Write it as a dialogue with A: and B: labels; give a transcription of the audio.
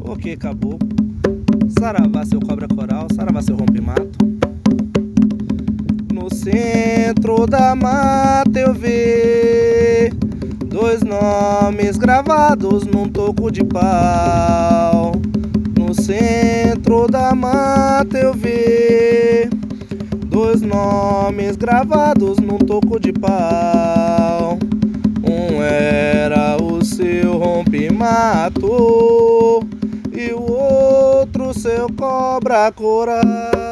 A: Ok, acabou. Saravá, seu cobra coral, saravá, seu rompe-mato. No centro da mata eu vi dois nomes gravados num toco de pau. No centro da mata eu vi dois nomes gravados num toco de pau. Um era o seu rompe-mato cobra coral.